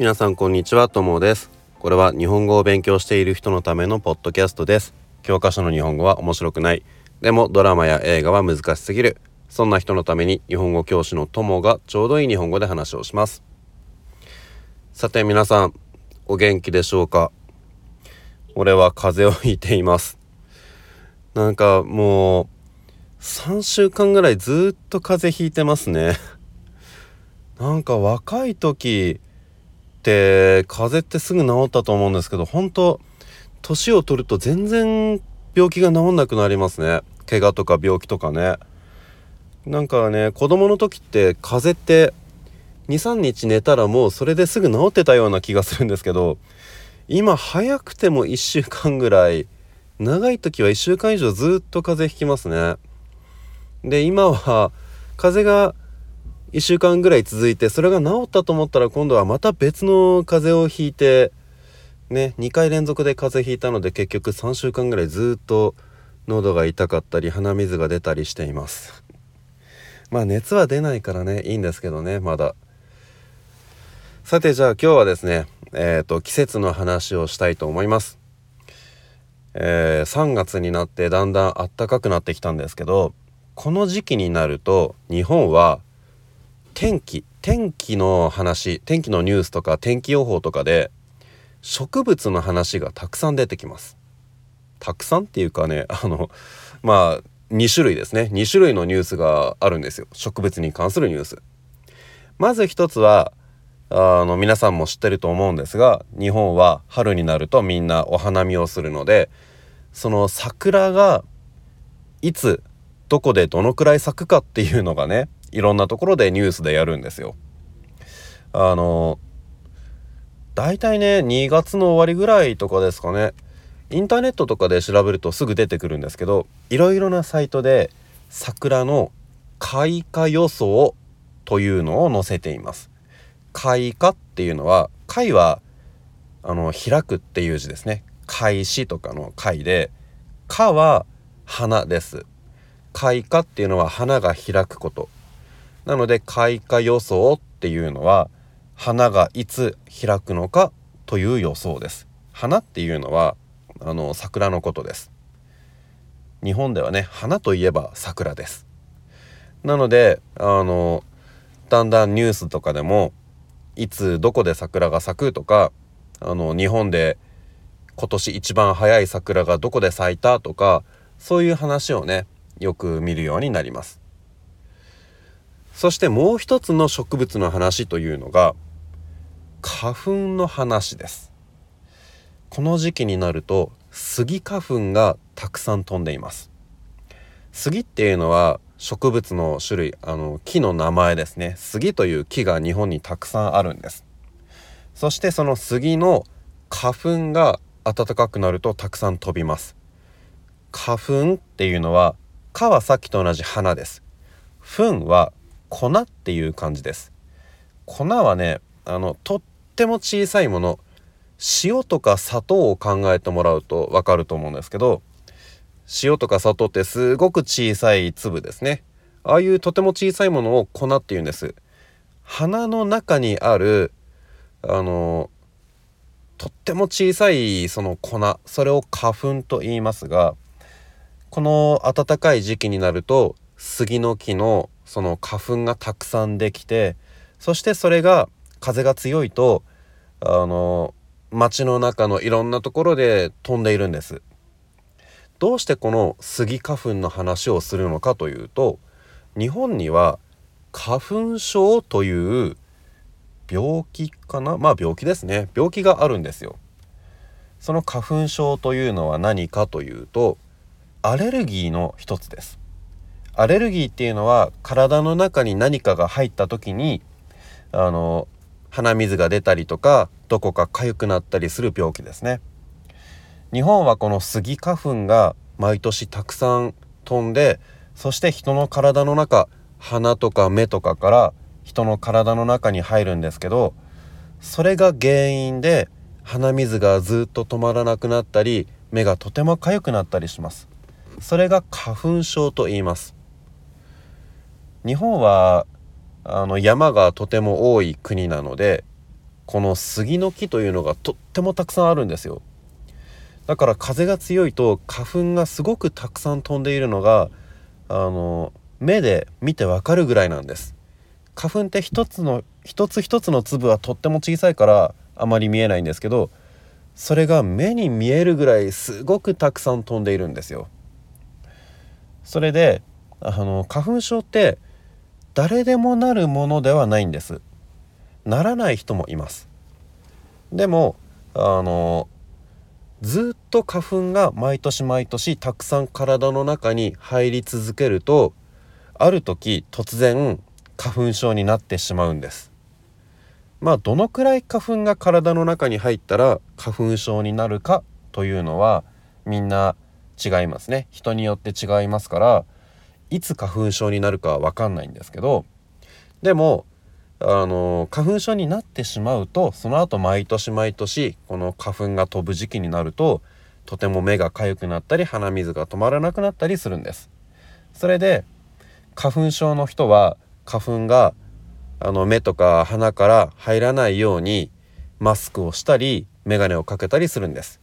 皆さんこんにちはともです。これは日本語を勉強している人のためのポッドキャストです。教科書の日本語は面白くない。でもドラマや映画は難しすぎる。そんな人のために日本語教師のともがちょうどいい日本語で話をします。さて皆さんお元気でしょうか？俺は風邪をひいています。なんかもう3週間ぐらいずっと風邪ひいてますね。なんか若い時って風邪ってすぐ治ったと思うんですけど本当年を取ると全然病気が治んなくなりますね。怪我とか病気とかね。なんかね子供の時って風邪って23日寝たらもうそれですぐ治ってたような気がするんですけど今早くても1週間ぐらい長い時は1週間以上ずっと風邪ひきますね。で今は風邪が1週間ぐらい続いてそれが治ったと思ったら今度はまた別の風邪をひいてね2回連続で風邪ひいたので結局3週間ぐらいずっと喉が痛かったり鼻水が出たりしています。まあ熱は出ないからねいいんですけどねまだ。さてじゃあ今日はですねえっ、ー、と季節の話をしたいと思います。えー、3月になってだんだん暖かくなってきたんですけどこの時期になると日本は天気天気の話天気のニュースとか天気予報とかで植物の話がたくさん出てきます。たくさんっていうかね あのまあ2種類ですね。2種類のニュースがあるんですよ。植物に関するニュース。まず一つはあの皆さんも知ってると思うんですが日本は春になるとみんなお花見をするのでその桜がいつどこでどのくらい咲くかっていうのがねいろんなところでニュースでやるんですよ。あの大体ね2月の終わりぐらいとかですかねインターネットとかで調べるとすぐ出てくるんですけどいろいろなサイトで桜の開花予想というのを載せています。開花っていうのは開はあの開くっていう字ですね。開始とかの開で花は花です。開花っていうのは花が開くことなので開花予想っていうのは花がいつ開くのかという予想です。花っていうのはあの桜のことです。日本ではね花といえば桜です。なのであのだんだんニュースとかでもいつどこで桜が咲くとかあの日本で今年一番早い桜がどこで咲いたとかそういう話をねよく見るようになります。そしてもう一つの植物の話というのが花粉の話です。この時期になるとスギ花粉がたくさん飛んでいます。スギっていうのは植物の種類あの木の名前ですね。スギという木が日本にたくさんあるんです。そしてそのスギの花粉が暖かくなるとたくさん飛びます。花粉っていうのは「か」はさっきと同じ花です「粉」は粉っていう感じです。粉はねあのとっても小さいもの。塩とか砂糖を考えてもらうと分かると思うんですけど塩とか砂糖ってすごく小さい粒ですね。ああいうとても小さいものを粉って言うんです。花の中にあるあのとっても小さいその粉それを花粉と言いますがこの暖かい時期になると杉の木のその花粉がたくさんできてそしてそれが風が強いとあの街の中のいろんなところで飛んでいるんです。どうしてこのスギ花粉の話をするのかというと日本には花粉症という病気かな？まあ病気ですね。病気があるんですよ。その花粉症というのは何かというとアレルギーの一つです。アレルギーっていうのは体の中に何かが入った時にあの鼻水が出たりとかどこか痒くなったりする病気ですね。日本はこのスギ花粉が毎年たくさん飛んでそして人の体の中鼻とか目とかから人の体の中に入るんですけどそれが原因で鼻水がずっと止まらなくなったり目がとても痒くなったりします。それが花粉症と言います。日本はあの山がとても多い国なのでこの杉の木というのがとってもたくさんあるんですよ。だから風が強いと花粉がすごくたくさん飛んでいるのがあの目で見てわかるぐらいなんです。花粉って一つの一つ一つの粒はとっても小さいからあまり見えないんですけどそれが目に見えるぐらいすごくたくさん飛んでいるんですよ。それであの花粉症って誰でもなるものではないんです。ならない人もいます。でもあのずっと花粉が毎年毎年たくさん体の中に入り続けるとある時突然花粉症になってしまうんです。まあどのくらい花粉が体の中に入ったら花粉症になるかというのはみんな違いますね。人によって違いますからいつ花粉症になるかは分かんないんですけどでもあの花粉症になってしまうとその後毎年毎年この花粉が飛ぶ時期になるととても目が痒くなったり鼻水が止まらなくなったりするんです。それで花粉症の人は花粉があの目とか鼻から入らないようにマスクをしたり眼鏡をかけたりするんです。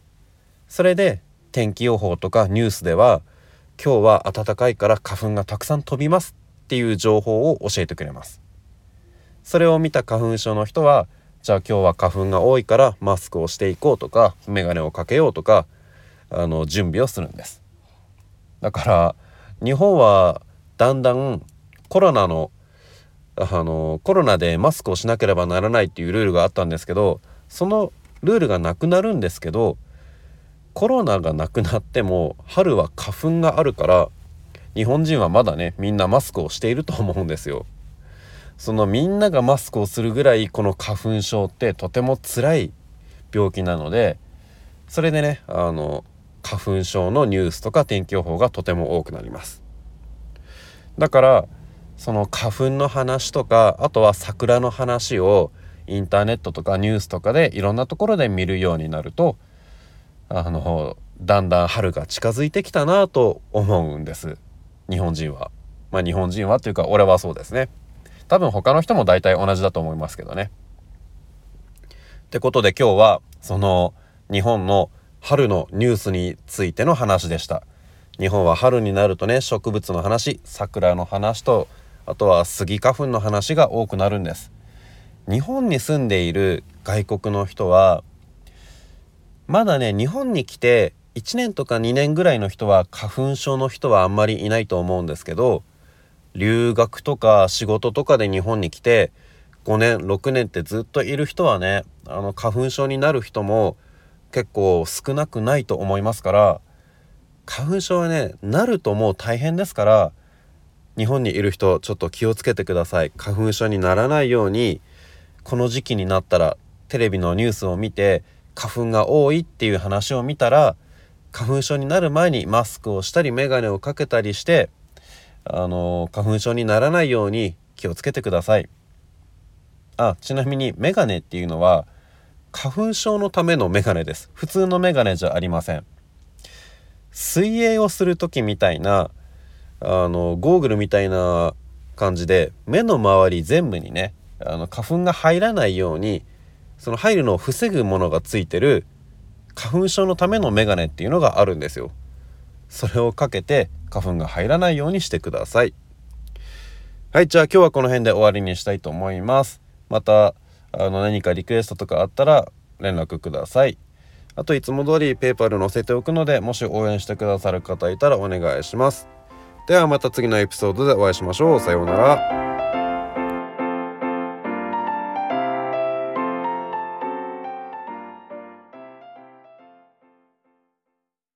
それで天気予報とかニュースでは今日は暖かいから花粉がたくさん飛びますっていう情報を教えてくれます。それを見た花粉症の人はじゃあ今日は花粉が多いからマスクをしていこうとか眼鏡をかけようとかあの準備をするんです。だから日本はだんだんコロナのあのコロナでマスクをしなければならないっていうルールがあったんですけどそのルールがなくなるんですけどコロナがなくなっても春は花粉があるから日本人はまだねみんなマスクをしていると思うんですよ。そのみんながマスクをするぐらいこの花粉症ってとても辛い病気なのでそれでねあの花粉症のニュースとか天気予報がとても多くなりますだからその花粉の話とかあとは桜の話をインターネットとかニュースとかでいろんなところで見るようになるとあのだんだん春が近づいてきたなと思うんです日本人はまあ日本人はというか俺はそうですね多分他の人も大体同じだと思いますけどね。ってことで今日はその日本の春のニュースについての話でした。日本は春になるとね植物の話桜の話とあとはスギ花粉の話が多くなるんです。日本に住んでいる外国の人はまだね日本に来て1年とか2年ぐらいの人は花粉症の人はあんまりいないと思うんですけど留学とか仕事とかで日本に来て5年6年ってずっといる人はねあの花粉症になる人も結構少なくないと思いますから花粉症はねなるともう大変ですから日本にいる人ちょっと気をつけてください。花粉症にならないようにこの時期になったらテレビのニュースを見て花粉が多いっていう話を見たら花粉症になる前にマスクをしたり眼鏡をかけたりしてあの花粉症にならないように気をつけてください。あちなみにメガネっていうのは花粉症のためのメガネです。普通のメガネじゃありません。水泳をする時みたいなあのゴーグルみたいな感じで目の周り全部にねあの花粉が入らないようにその入るのを防ぐものがついてる花粉症のためのメガネっていうのがあるんですよ。それをかけて花粉が入らないようにしてください。はいじゃあ今日はこの辺で終わりにしたいと思います。またあの何かリクエストとかあったら連絡ください。あといつも通りペーパル載せておくのでもし応援してくださる方いたらお願いします。ではまた次のエピソードでお会いしましょう。さようなら。